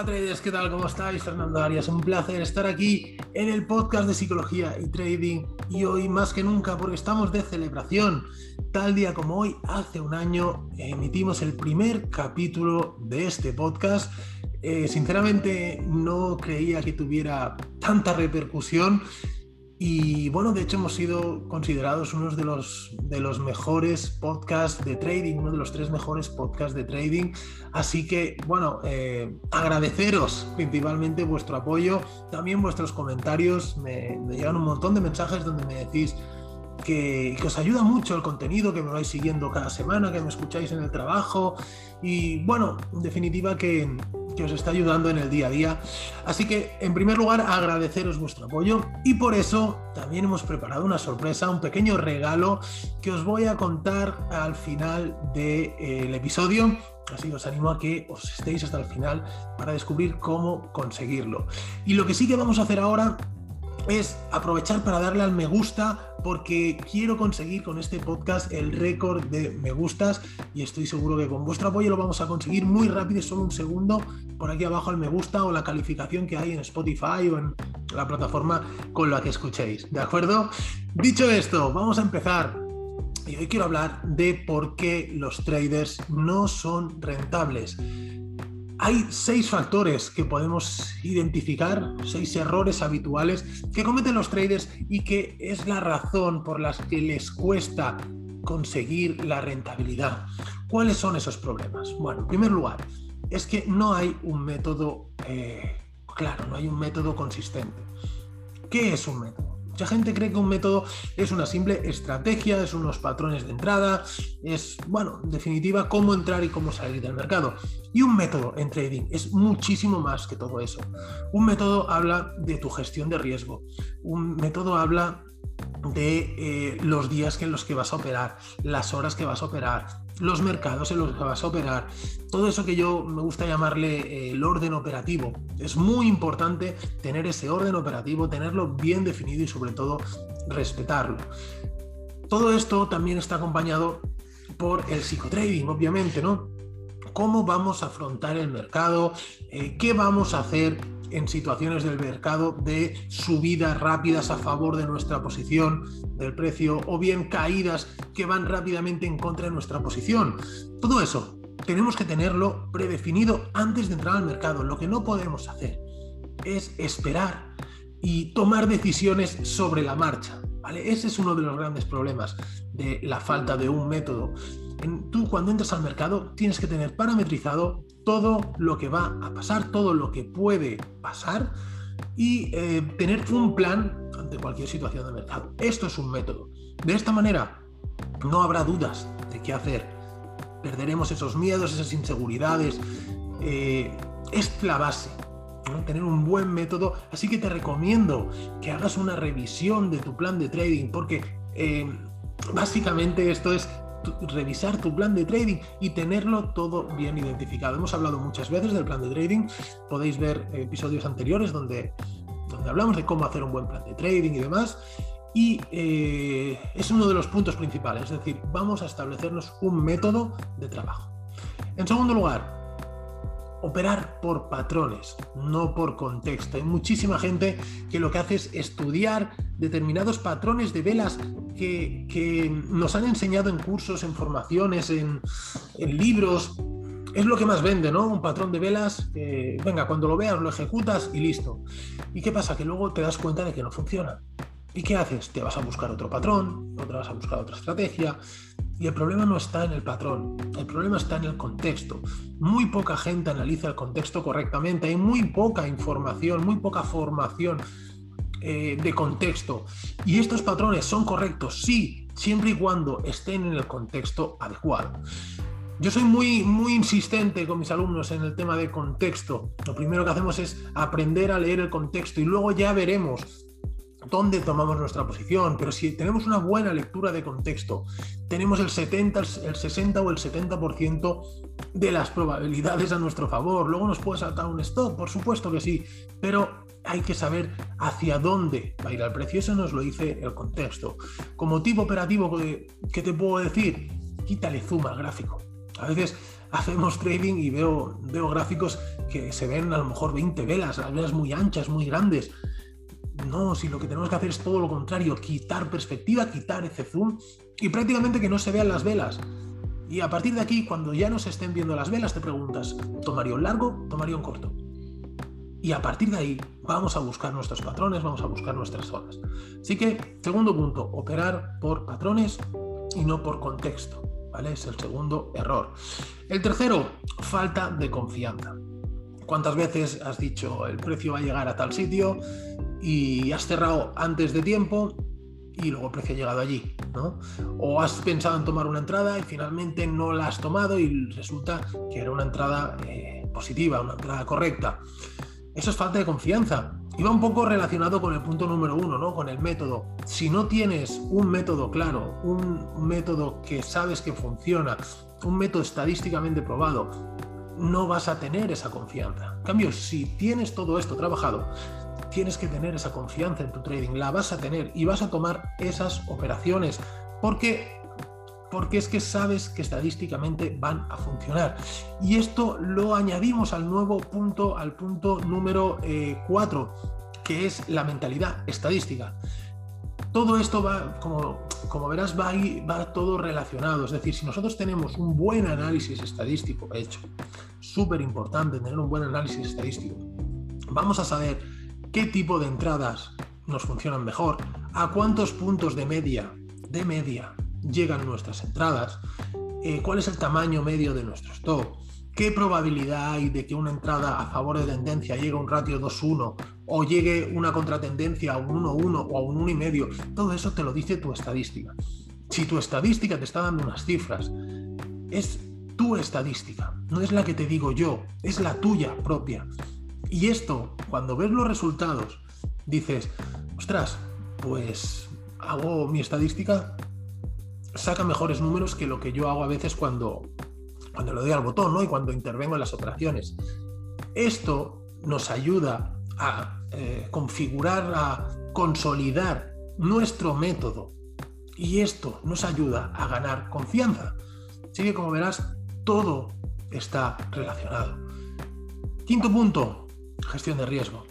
Hola traders, ¿qué tal? ¿Cómo estáis? Fernando Arias, un placer estar aquí en el podcast de psicología y trading y hoy más que nunca porque estamos de celebración. Tal día como hoy, hace un año, emitimos el primer capítulo de este podcast. Eh, sinceramente no creía que tuviera tanta repercusión y bueno, de hecho hemos sido considerados unos de los, de los mejores podcasts de trading, uno de los tres mejores podcasts de trading. Así que bueno, eh, agradeceros principalmente vuestro apoyo, también vuestros comentarios. Me, llegan un montón de mensajes donde me decís que, os ayuda mucho el contenido, que me vais siguiendo cada semana, que me escucháis en el trabajo y bueno, en definitiva que, que os está ayudando en el día a día. Así que, en primer lugar, agradeceros vuestro apoyo y por eso también hemos preparado una sorpresa, un pequeño regalo que os voy a contar al final del episodio. Así os animo a que os estéis hasta el final para descubrir cómo conseguirlo. Y lo que sí que vamos a hacer ahora es aprovechar para darle al me gusta porque quiero conseguir con este podcast el récord de me gustas y estoy seguro que con vuestro apoyo lo vamos a conseguir muy rápido, solo un segundo, por aquí abajo el me gusta o la calificación que hay en Spotify o en la plataforma con la que escuchéis, ¿de acuerdo? Dicho esto, vamos a empezar. Y hoy quiero hablar de por qué los traders no son rentables. Hay seis factores que podemos identificar, seis errores habituales que cometen los traders y que es la razón por la que les cuesta conseguir la rentabilidad. ¿Cuáles son esos problemas? Bueno, en primer lugar, es que no hay un método eh, claro, no hay un método consistente. ¿Qué es un método? Mucha gente cree que un método es una simple estrategia, es unos patrones de entrada, es, bueno, en definitiva, cómo entrar y cómo salir del mercado. Y un método en trading es muchísimo más que todo eso. Un método habla de tu gestión de riesgo. Un método habla de eh, los días en los que vas a operar, las horas que vas a operar, los mercados en los que vas a operar, todo eso que yo me gusta llamarle eh, el orden operativo. Es muy importante tener ese orden operativo, tenerlo bien definido y sobre todo respetarlo. Todo esto también está acompañado por el psicotrading, obviamente, ¿no? ¿Cómo vamos a afrontar el mercado? Eh, ¿Qué vamos a hacer en situaciones del mercado de subidas rápidas a favor de nuestra posición del precio o bien caídas que van rápidamente en contra de nuestra posición. Todo eso tenemos que tenerlo predefinido antes de entrar al mercado. Lo que no podemos hacer es esperar y tomar decisiones sobre la marcha. ¿vale? Ese es uno de los grandes problemas de la falta de un método. tú cuando entras al mercado tienes que tener parametrizado todo lo que va a pasar, todo lo que puede pasar y eh, tener un plan ante cualquier situación de mercado. Esto es un método. De esta manera no habrá dudas de qué hacer. Perderemos esos miedos, esas inseguridades. Eh, es la base. tener un buen método. Así que te recomiendo que hagas una revisión de tu plan de trading porque eh, básicamente esto es revisar tu plan de trading y tenerlo todo bien identificado. Hemos hablado muchas veces del plan de trading, podéis ver episodios anteriores donde, donde hablamos de cómo hacer un buen plan de trading y demás. Y eh, es uno de los puntos principales, es decir, vamos a establecernos un método de trabajo. En segundo lugar, operar por patrones, no por contexto. Hay muchísima gente que lo que hace es estudiar determinados patrones de velas que, nos han enseñado en cursos, en formaciones, en, libros. Es lo que más vende, ¿no? Un patrón de velas que, venga, cuando lo veas lo ejecutas y listo. ¿Y qué pasa? Que luego te das cuenta de que no funciona. ¿Y qué haces? Te vas a buscar otro patrón, te vas a buscar otra estrategia, y el problema no está en el patrón, el problema está en el contexto. Muy poca gente analiza el contexto correctamente, hay muy poca información, muy poca formación eh, de contexto. Y estos patrones son correctos, sí, siempre y cuando estén en el contexto adecuado. Yo soy muy, muy insistente con mis alumnos en el tema de contexto. Lo primero que hacemos es aprender a leer el contexto y luego ya veremos dónde tomamos nuestra posición, pero si tenemos una buena lectura de contexto, tenemos el 70, el 60 o el 70% de las probabilidades a nuestro favor. Luego nos puede saltar un stop, por supuesto que sí, pero hay que saber hacia dónde va a ir el precio. Eso nos lo dice el contexto. Como tipo operativo, ¿qué te puedo decir? Quítale zoom al gráfico. A veces hacemos trading y veo, veo gráficos que se ven a lo mejor 20 velas, las velas muy anchas, muy grandes. No, si lo que tenemos que hacer es todo lo contrario, quitar perspectiva, quitar ese zoom y prácticamente que no se vean las velas. Y a partir de aquí, cuando ya no se estén viendo las velas, te preguntas, ¿tomaría un largo? ¿Tomaría un corto? Y a partir de ahí vamos a buscar nuestros patrones, vamos a buscar nuestras zonas. Así que, segundo punto, operar por patrones y no por contexto. ¿vale? Es el segundo error. El tercero, falta de confianza. ¿Cuántas veces has dicho el precio va a llegar a tal sitio y has cerrado antes de tiempo y luego el precio ha llegado allí? ¿no? O has pensado en tomar una entrada y finalmente no la has tomado y resulta que era una entrada eh, positiva, una entrada correcta. Eso es falta de confianza. Y va un poco relacionado con el punto número uno, ¿no? Con el método. Si no tienes un método claro, un método que sabes que funciona, un método estadísticamente probado, no vas a tener esa confianza. En cambio, si tienes todo esto trabajado, tienes que tener esa confianza en tu trading, la vas a tener y vas a tomar esas operaciones porque porque es que sabes que estadísticamente van a funcionar. Y esto lo añadimos al nuevo punto, al punto número 4, eh, que es la mentalidad estadística. Todo esto va, como, verás, va, va todo relacionado. Es decir, si nosotros tenemos un buen análisis estadístico hecho, súper importante tener un buen análisis estadístico, vamos a saber qué tipo de entradas nos funcionan mejor, a cuántos puntos de media, de media, llegan nuestras entradas, eh, cuál es el tamaño medio de nuestro stop, qué probabilidad hay de que una entrada a favor de tendencia llegue a un ratio 2-1 o llegue una contratendencia a un 1-1 o a un 1,5. Todo eso te lo dice tu estadística. Si tu estadística te está dando unas cifras, es tu estadística, no es la que te digo yo, es la tuya propia. Y esto, cuando ves los resultados, dices, ostras, pues hago mi estadística saca mejores números que lo que yo hago a veces cuando, cuando le doy al botón ¿no? y cuando intervengo en las operaciones. Esto nos ayuda a eh, configurar, a consolidar nuestro método y esto nos ayuda a ganar confianza. Así que como verás, todo está relacionado. Quinto punto, gestión de riesgo.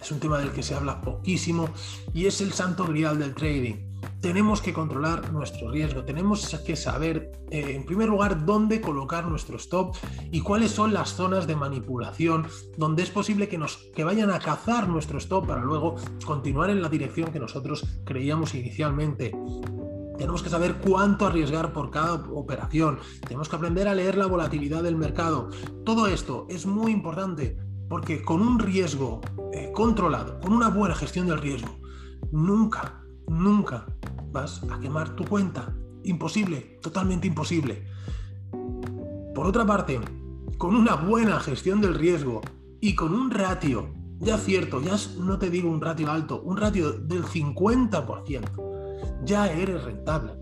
Es un tema del que se habla poquísimo y es el santo grial del trading tenemos que controlar nuestro riesgo, tenemos que saber, eh, en primer lugar, dónde colocar nuestro stop y cuáles son las zonas de manipulación donde es posible que, nos, que vayan a cazar nuestro stop para luego continuar en la dirección que nosotros creíamos inicialmente. Tenemos que saber cuánto arriesgar por cada operación. Tenemos que aprender a leer la volatilidad del mercado. Todo esto es muy importante porque con un riesgo eh, controlado, con una buena gestión del riesgo, nunca nunca vas a quemar tu cuenta. Imposible, totalmente imposible. Por otra parte, con una buena gestión del riesgo y con un ratio, ya cierto, ya no te digo un ratio alto, un ratio del 50%, ya eres rentable.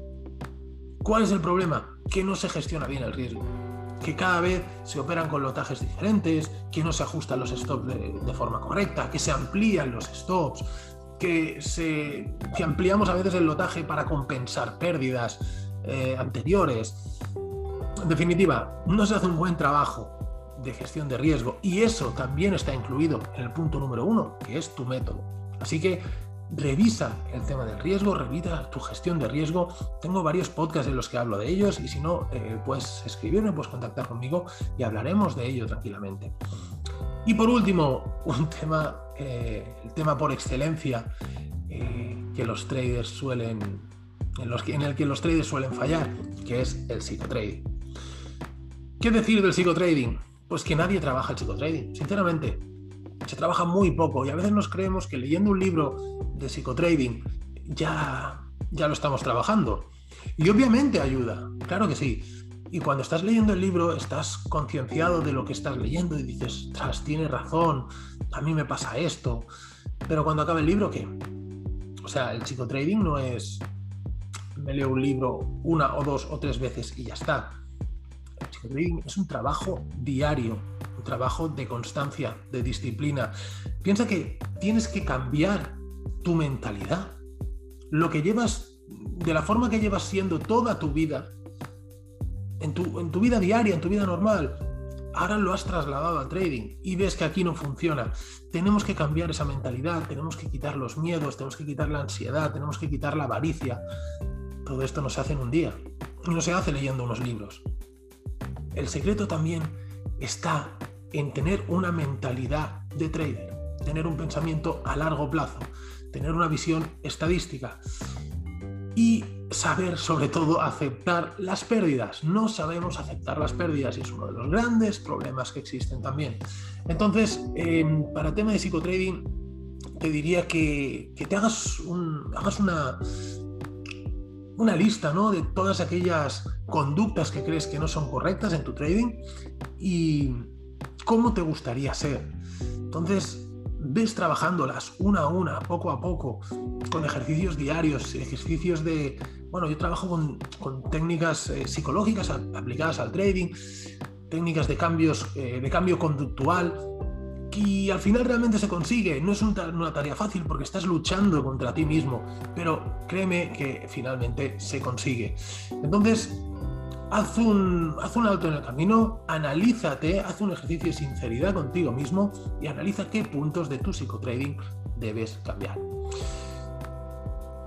¿Cuál es el problema? Que no se gestiona bien el riesgo. Que cada vez se operan con lotajes diferentes, que no se ajustan los stops de, de forma correcta, que se amplían los stops, que, se, ampliamos a veces el lotaje para compensar pérdidas eh, anteriores. En definitiva, no se hace un buen trabajo de gestión de riesgo y eso también está incluido en el punto número uno, que es tu método. Así que revisa el tema del riesgo, revisa tu gestión de riesgo. Tengo varios podcasts en los que hablo de ellos y si no, eh, puedes escribirme, puedes contactar conmigo y hablaremos de ello tranquilamente. Y por último, un tema, eh, el tema por excelencia eh, que los traders suelen, en, en el que los traders suelen fallar, que es el psicotrading. ¿Qué decir del psicotrading? Pues que nadie trabaja el psicotrading, sinceramente. Se trabaja muy poco y a veces nos creemos que leyendo un libro de psicotrading ya, ya lo estamos trabajando. Y obviamente ayuda, claro que sí, y cuando estás leyendo el libro, estás concienciado de lo que estás leyendo y dices, tras, tiene razón, a mí me pasa esto. Pero cuando acaba el libro, ¿qué? O sea, el psicotrading no es, me leo un libro una o dos o tres veces y ya está. El psicotrading es un trabajo diario, un trabajo de constancia, de disciplina. Piensa que tienes que cambiar tu mentalidad. Lo que llevas, de la forma que llevas siendo toda tu vida, en tu, vida diaria, en tu vida normal. Ahora lo has trasladado al trading y ves que aquí no funciona. Tenemos que cambiar esa mentalidad, tenemos que quitar los miedos, tenemos que quitar la ansiedad, tenemos que quitar la avaricia. Todo esto no se hace en un día, no se hace leyendo unos libros. El secreto también está en tener una mentalidad de trader, tener un pensamiento a largo plazo, tener una visión estadística y saber sobre todo aceptar las pérdidas. No sabemos aceptar las pérdidas y es uno de los grandes problemas que existen también. Entonces, em, para tema de psicotrading, te diría que, te hagas, un, hagas una, una lista ¿no? de todas aquellas conductas que crees que no son correctas en tu trading y cómo te gustaría ser. Entonces, ves trabajándolas una a una, poco a poco, con ejercicios diarios, ejercicios de... Bueno, yo trabajo con, técnicas eh, psicológicas aplicadas al trading, técnicas de, cambios, eh, de cambio conductual, y al final realmente se consigue. No es una tarea fácil porque estás luchando contra ti mismo, pero créeme que finalmente se consigue. Entonces, haz un, haz un alto en el camino, analízate, haz un ejercicio de sinceridad contigo mismo y analiza qué puntos de tu psicotrading debes cambiar.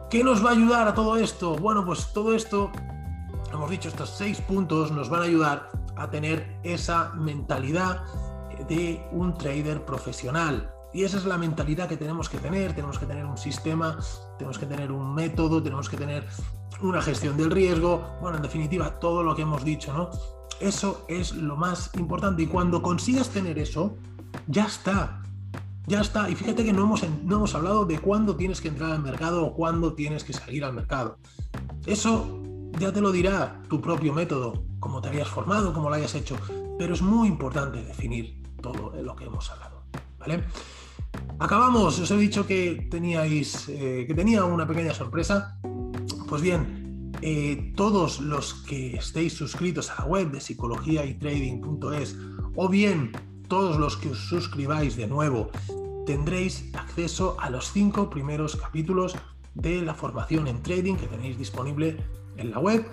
¿Qué nos va a ayudar a todo esto? Bueno, pues todo esto, hemos dicho, estos seis puntos nos van a ayudar a tener esa mentalidad de un trader profesional. Y esa es la mentalidad que tenemos que tener. Tenemos que tener un sistema, tenemos que tener un método, tenemos que tener una gestión del riesgo, bueno, en definitiva, todo lo que hemos dicho, ¿no? Eso es lo más importante y cuando consigas tener eso, ya está. Ya está. Y fíjate que no hemos, no hemos hablado de cuándo tienes que entrar al mercado o cuándo tienes que salir al mercado. Eso ya te lo dirá tu propio método, cómo te habías formado, cómo lo hayas hecho. Pero es muy importante definir todo lo que hemos hablado. ¿Vale? Acabamos. Os he dicho que teníais, eh, que tenía una pequeña sorpresa. Pues bien, eh, todos los que estéis suscritos a la web de psicologiaytrading.es o bien todos los que os suscribáis de nuevo, tendréis acceso a los cinco primeros capítulos de la formación en trading que tenéis disponible en la web.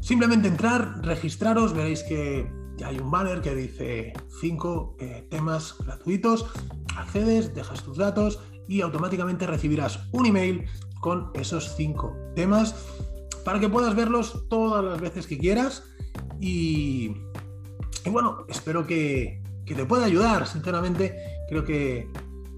Simplemente entrar, registraros, veréis que ya hay un banner que dice cinco eh, temas gratuitos. Accedes, dejas tus datos y automáticamente recibirás un email con esos cinco temas para que puedas verlos todas las veces que quieras y, bueno, espero que, te pueda ayudar, sinceramente, creo que,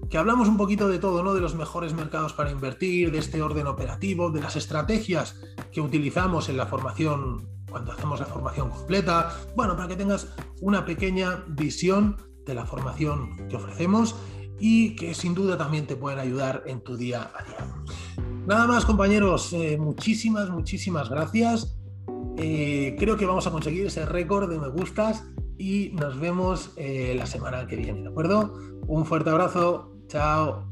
que hablamos un poquito de todo, ¿no? De los mejores mercados para invertir, de este orden operativo, de las estrategias que utilizamos en la formación, cuando hacemos la formación completa, bueno, para que tengas una pequeña visión de la formación que ofrecemos y que sin duda también te pueden ayudar en tu día a día. Nada más compañeros, eh, muchísimas, muchísimas gracias. Eh, creo que vamos a conseguir ese récord de me gustas y nos vemos eh, la semana que viene, ¿de acuerdo? Un fuerte abrazo, chao.